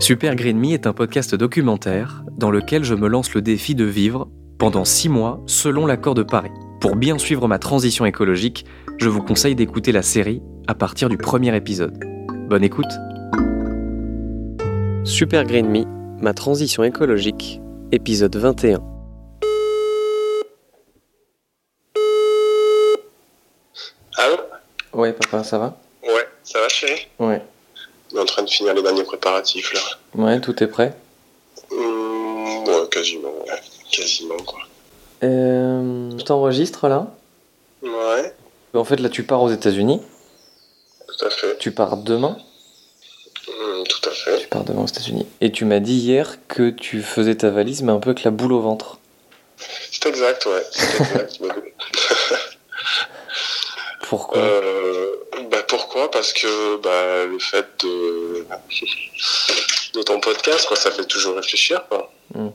Super Green Me est un podcast documentaire dans lequel je me lance le défi de vivre pendant six mois selon l'accord de Paris. Pour bien suivre ma transition écologique, je vous conseille d'écouter la série à partir du premier épisode. Bonne écoute Super Green Me, ma transition écologique, épisode 21. Allô? Ouais papa, ça va? Ouais, ça va chérie? Ouais. On est en train de finir les derniers préparatifs là. Ouais, tout est prêt Mmh, ouais, quasiment, ouais. Quasiment quoi. euh, Je t'enregistre là Ouais, En fait là tu pars aux États-Unis, tout à fait. tu pars demain, Mmh, tout à fait. tu pars demain aux États-Unis. Et tu m'as dit hier que tu faisais ta valise mais un peu avec la boule au ventre. C'est exact, ouais. C'est exact. Pourquoi? Euh, bah pourquoi? Parce que bah, le fait de, de ton podcast, quoi, ça fait toujours réfléchir. Quoi. Mm.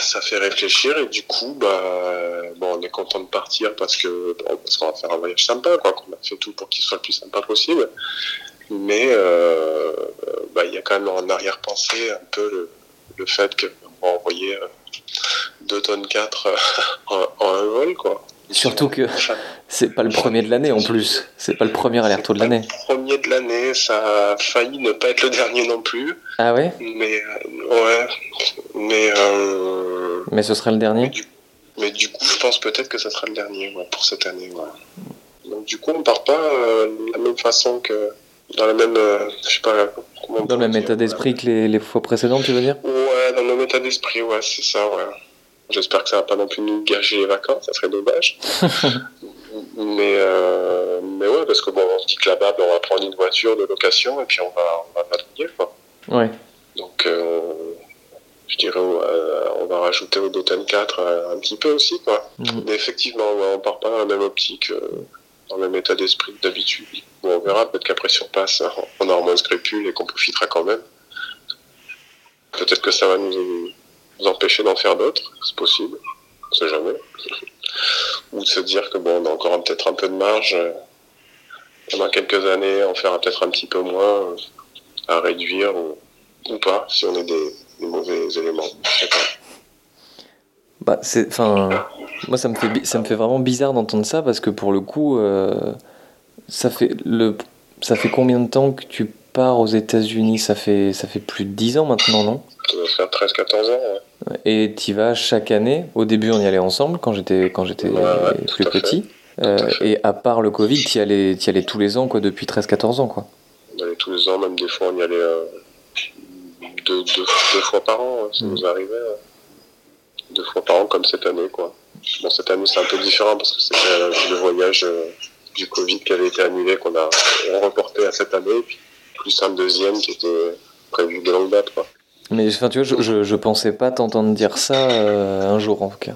Ça fait réfléchir et du coup, bah, bon, on est content de partir parce que bon, parce qu'on va faire un voyage sympa, quoi, qu'on a fait tout pour qu'il soit le plus sympa possible. Mais euh, bah, il y a quand même en arrière-pensée un peu le, le fait qu'on va envoyer euh, 2 tonnes 4 en, en un vol, quoi. Surtout que c'est pas le premier de l'année en plus. C'est pas le premier aller-retour de l'année. Premier de l'année, ça a failli ne pas être le dernier non plus. Ah ouais? Mais euh, ouais, mais euh, Mais ce serait le dernier? mais du coup, je pense peut-être que ça sera le dernier ouais, pour cette année. Ouais. Donc du coup, on part pas euh, de la même façon que dans la même, euh, je sais pas comment. Dans le même état d'esprit que les, les fois précédentes, tu veux dire? Ouais, dans le même état d'esprit, ouais, c'est ça, ouais. J'espère que ça va pas non plus nous gâcher les vacances, ça serait dommage. mais, euh, mais ouais, parce que bon, on se dit que là-bas, ben, on va prendre une voiture de location et puis on va, on va vadrouiller, quoi. Ouais. Donc, euh, je dirais, euh, on va rajouter au Dothan 4 euh, un petit peu aussi, quoi. Mhm. Mais effectivement, on part pas dans la même optique, dans le même état d'esprit d'habitude. Bon, on verra, peut-être qu'après sur place, on aura moins de scrupules et qu'on profitera quand même. Peut-être que ça va nous, nous empêcher d'en faire d'autres, c'est possible, on sait jamais. Ou de se dire que bon, on a encore peut-être un peu de marge, euh, pendant quelques années, on fera peut-être un petit peu moins, euh, à réduire ou, ou pas, si on est des, des mauvais éléments. Je sais pas. Bah, c'est. Enfin. Moi, ça me, fait, ça me fait vraiment bizarre d'entendre ça parce que pour le coup, euh, ça, fait le, ça fait combien de temps que tu pars aux États-Unis? Ça fait, ça fait plus de 10 ans maintenant, non? Ça doit faire 13-14 ans, ouais. Et tu vas chaque année. Au début, on y allait ensemble quand j'étais quand j'étais Ouais, ouais, tout plus petit. Euh, et à part le Covid, tu y allais, t'y allais tous les ans, quoi, depuis 13-14 ans, quoi. On y allait tous les ans, même des fois on y allait euh, deux, deux, deux fois par an, ça Mm. nous arrivait. euh, deux fois par an comme cette année, quoi. Bon, cette année c'est un peu différent parce que c'était euh, le voyage du Covid qui avait été annulé, qu'on a reporté à cette année, et puis plus un deuxième qui était prévu de longue date, quoi. Mais enfin, tu vois, je, je, je pensais pas t'entendre dire ça euh, un jour, en tout cas.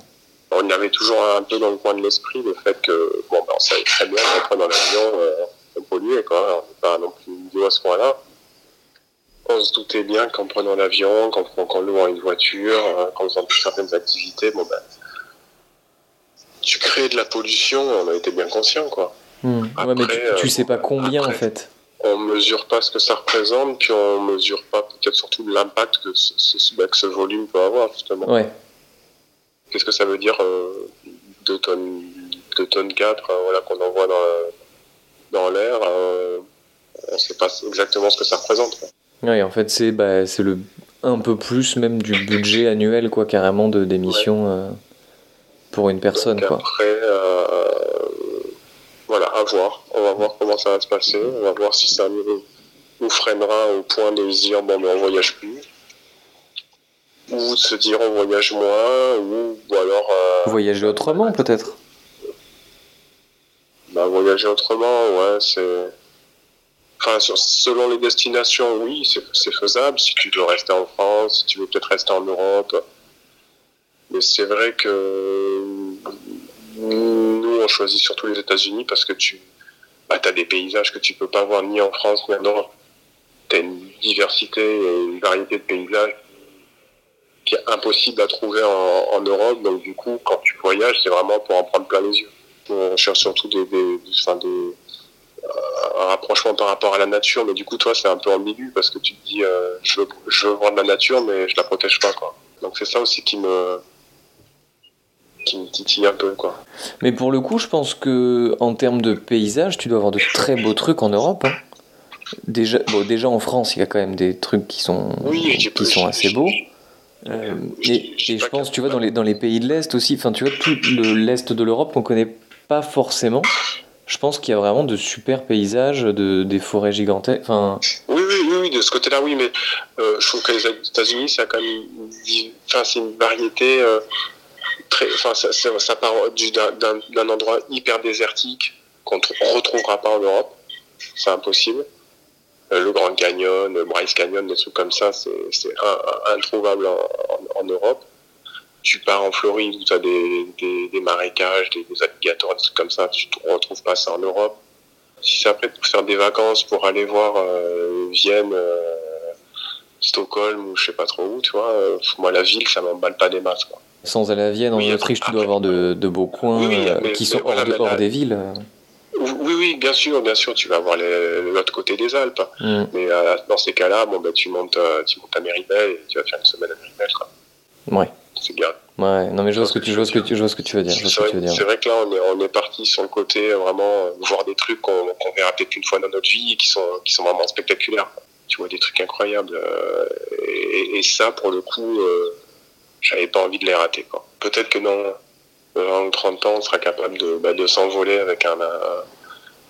On avait toujours un peu dans le coin de l'esprit le fait que, bon, ben, on savait très bien qu'en prenant l'avion, euh, on polluait, quoi. On n'est pas non plus idiot à ce point-là. On se doutait bien qu'en prenant l'avion, qu'en qu'en louant une voiture, euh, qu'en faisant certaines activités, bon, ben, tu crées de la pollution, on a été bien conscient, quoi. Hmm. ouais, mais tu, Après, tu euh, sais pas combien, en après. fait. On mesure pas ce que ça représente, puis on mesure pas peut-être surtout l'impact que ce, ce- ben, que ce volume peut avoir, justement. Ouais. Qu'est-ce que ça veut dire 2 tonnes, 2 tonnes 4 euh, voilà, qu'on envoie dans, dans l'air euh, On sait pas exactement ce que ça représente. quoi. Ouais, en fait, c'est bah, c'est le un peu plus même du budget annuel, quoi, carrément, de d'émissions euh, pour une personne, Donc quoi. après, euh, voir. On va voir comment ça va se passer. On va voir si ça nous, nous freinera au point de se dire bon, mais on voyage plus. Ou de se dire on voyage moins, ou, ou alors. euh, Voyager autrement, peut-être. Bah, voyager autrement, ouais, c'est. Enfin, selon les destinations, oui, c'est faisable. Si tu veux rester en France, si tu veux peut-être rester en Europe. Mais c'est vrai que on choisit surtout les États-Unis parce que tu bah, as des paysages que tu peux pas voir ni en France ni en Europe. Tu as une diversité et une variété de paysages qui est impossible à trouver en, Europe. Donc, du coup, quand tu voyages, c'est vraiment pour en prendre plein les yeux. On cherche surtout des, des, euh, un rapprochement par rapport à la nature, mais du coup, toi, c'est un peu ambigu parce que tu te dis, euh, je, veux, je veux voir de la nature, mais je la protège pas, quoi. Donc, c'est ça aussi qui me, qui me titille un peu, quoi. Mais pour le coup, je pense que en termes de paysage, tu dois avoir de très beaux trucs en Europe. Hein. Déjà, bon, déjà en France, il y a quand même des trucs qui sont, qui sont assez beaux. Euh, et, je pense, tu vois, dans les, dans les pays de l'Est aussi, enfin, tu vois, tout l'Est de l'Europe qu'on connaît pas forcément. Je pense qu'il y a vraiment de super paysages, de, des forêts gigantesques. Enfin... Oui, oui, oui, de ce côté-là, oui, mais euh, je trouve que les États-Unis, c'est quand même enfin, c'est une variété euh, Enfin, ça, part d'un endroit hyper désertique qu'on ne retrouvera pas en Europe. C'est impossible. Euh, le Grand Canyon, le Bryce Canyon, des trucs comme ça, c'est introuvable en, Europe. Tu pars en Floride où tu as des, marécages, des, alligators, des trucs comme ça, tu ne retrouves pas ça en Europe. Si c'est après pour faire des vacances, pour aller voir euh, Vienne, euh, Stockholm ou je sais pas trop où, tu vois, moi la ville, ça m'emballe pas des masses. Sans aller à Vienne, en Autriche, tu dois avoir de, de beaux coins qui sont hors, des villes. Oui, oui, bien sûr, bien sûr, tu vas voir l'autre côté des Alpes. Mm. Mais euh, dans ces cas-là, bon, bah, tu, montes, euh, tu montes à Méribel et tu vas faire une semaine à Méribel. Quoi. Ouais. C'est bien. Ouais, non mais je vois, ce que tu, je, vois ce que tu, je vois ce que tu veux dire. C'est vrai, que là, on est, on est parti sur le côté euh, vraiment voir des trucs qu'on verra peut-être une fois dans notre vie et qui sont, qui sont vraiment spectaculaires. Tu vois des trucs incroyables. et, ça, pour le coup, j'avais pas envie de les rater. Peut-être que dans 20 ou 30 ans, on sera capable de, bah, de s'envoler avec un,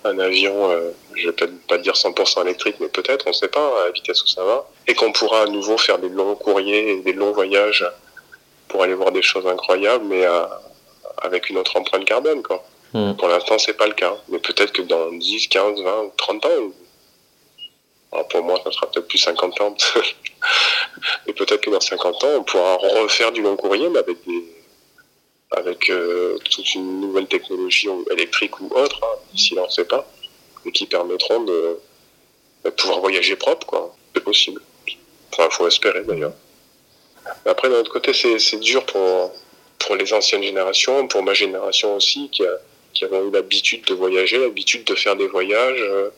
un, avion, euh, je vais peut-être pas dire 100% électrique, mais peut-être, on ne sait pas à la vitesse où ça va, et qu'on pourra à nouveau faire des longs courriers et des longs voyages pour aller voir des choses incroyables, mais euh, avec une autre empreinte carbone. Quoi. Hmm. Pour l'instant, c'est pas le cas, mais peut-être que dans 10, 15, 20 ou 30 ans, pour moi, ça sera peut-être plus 50 ans, mais peut-être que dans 50 ans, on pourra refaire du long courrier, mais avec avec euh, toute une nouvelle technologie électrique ou autre, hein, d'ici là on ne sait pas, et qui permettront de, pouvoir voyager propre, quoi. C'est possible. Enfin, il faut espérer d'ailleurs. Après, d'un autre côté, c'est dur pour, pour les anciennes générations, pour ma génération aussi, qui, a, qui avons eu l'habitude de voyager, l'habitude de faire des voyages. Euh,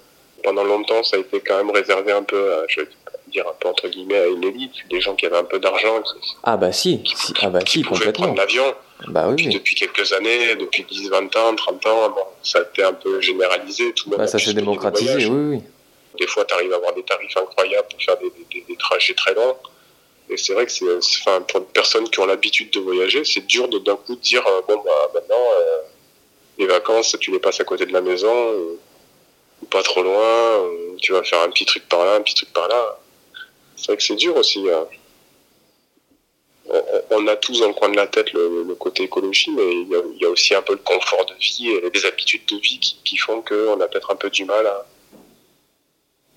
pendant longtemps, ça a été quand même réservé un peu à, je dire un peu entre guillemets, à une élite, des gens qui avaient un peu d'argent. Ah bah si, ah bah si, complètement. l'avion. Bah oui, depuis quelques années, depuis 10, 20 ans, 30 ans, ça a été un peu généralisé. Tout bah, ça s'est démocratisé, oui, oui. Des fois, tu arrives à avoir des tarifs incroyables pour faire des, des, trajets très longs. Et c'est vrai que c'est, enfin, pour des personnes qui ont l'habitude de voyager, c'est dur de d'un coup de dire euh, bon, bah, maintenant, euh, les vacances, tu les passes à côté de la maison, euh, pas trop loin, tu vas faire un petit truc par là, un petit truc par là. C'est vrai que c'est dur aussi. Hein on a tous dans le coin de la tête le, côté écologie, mais il y, a, aussi un peu le confort de vie et des habitudes de vie qui, font qu'on a peut-être un peu du mal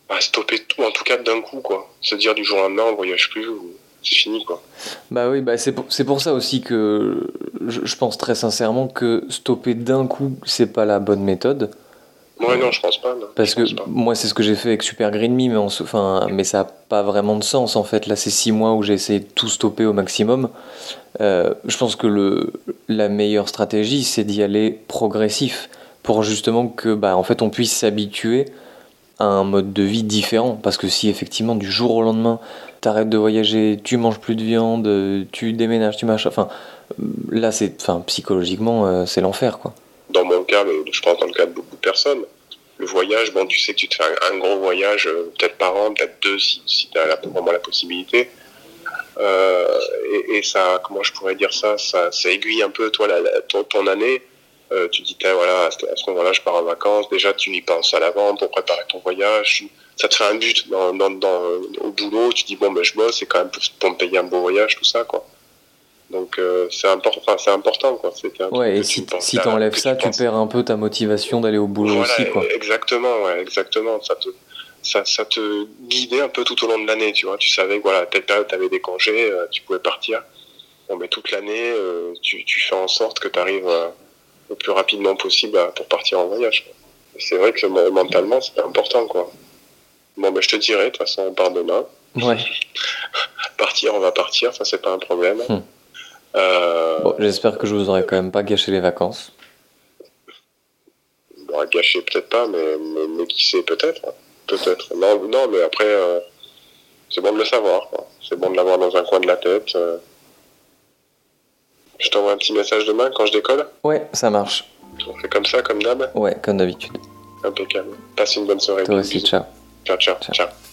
à, stopper tout, en tout cas d'un coup, quoi. Se dire du jour au lendemain, on voyage plus, c'est fini, quoi. Bah oui, bah c'est pour, pour, ça aussi que je, pense très sincèrement que stopper d'un coup, c'est pas la bonne méthode. Ouais, non, je pense pas. Parce que moi, c'est ce que j'ai fait avec Super Green Me, mais, enfin, mais ça n'a pas vraiment de sens en fait. Là, c'est six mois où j'ai essayé de tout stopper au maximum. Euh, je pense que le, la meilleure stratégie, c'est d'y aller progressif pour justement que, bah, en fait, on puisse s'habituer à un mode de vie différent. Parce que si effectivement, du jour au lendemain, tu arrêtes de voyager, tu manges plus de viande, tu déménages, tu marches, enfin, là, c'est, enfin, psychologiquement, euh, c'est l'enfer, quoi cas, je pense dans le cas de beaucoup de personnes, le voyage, bon, tu sais que tu te fais un, gros voyage, euh, peut-être par an, peut-être deux, si, tu as vraiment la possibilité. Euh, et, ça, comment je pourrais dire ça, ça, aiguille un peu toi la, ton, année. Euh, tu dis, voilà, à ce, moment-là, je pars en vacances. Déjà, tu y penses à l'avant pour préparer ton voyage. Ça te fait un but dans, au boulot. Tu dis, bon, ben, je bosse, c'est quand même pour, pour, me payer un beau voyage, tout ça, quoi. Donc euh, c'est important, c'est important quoi. Ouais, et si, si t'enlèves ça, tu perds un peu ta motivation d'aller au boulot aussi quoi. Exactement, ouais, exactement. Ça te, ça, ça te guidait un peu tout au long de l'année, tu vois. Tu savais que voilà, telle période, tu avais des congés, euh, tu pouvais partir. Bon, mais toute l'année, euh, tu, tu fais en sorte que tu arrives le plus rapidement possible à- pour partir en voyage. C'est vrai que mentalement, c'est important, quoi. Bon, ben, je te dirai, de toute façon, on part demain. Ouais. Partir, on va partir, ça, c'est pas un problème. Hmm. Euh, Bon, j'espère que je vous aurai quand même pas gâché les vacances. aura gâché peut-être pas, mais, mais, mais qui sait, peut-être. hein. Peut-être. Non, non, mais après, euh, c'est bon de le savoir. C'est bon de l'avoir dans un coin de la tête. euh. Je t'envoie un petit message demain quand je décolle? Ouais, ça marche. On fait comme ça, comme d'hab? Ouais, comme d'habitude. Impeccable. Passe une bonne soirée. Toi aussi, ciao. Ciao, ciao, Ciao. ciao.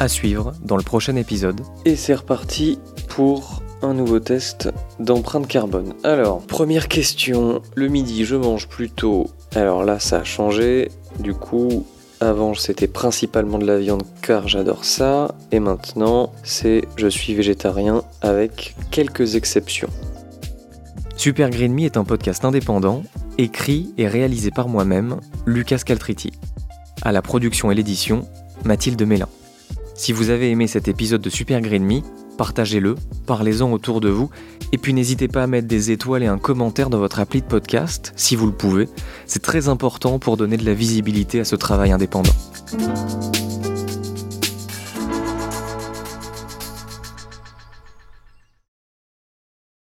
À suivre dans le prochain épisode. Et c'est reparti pour un nouveau test d'empreinte carbone. Alors, première question. Le midi, je mange plutôt. Alors là, ça a changé. Du coup, avant, c'était principalement de la viande car j'adore ça. Et maintenant, c'est je suis végétarien avec quelques exceptions. Super Green Me est un podcast indépendant, écrit et réalisé par moi-même, Lucas Caltriti. À la production et l'édition, Mathilde Mélin. Si vous avez aimé cet épisode de Super Green Me, partagez-le, parlez-en autour de vous, et puis n'hésitez pas à mettre des étoiles et un commentaire dans votre appli de podcast, si vous le pouvez. C'est très important pour donner de la visibilité à ce travail indépendant.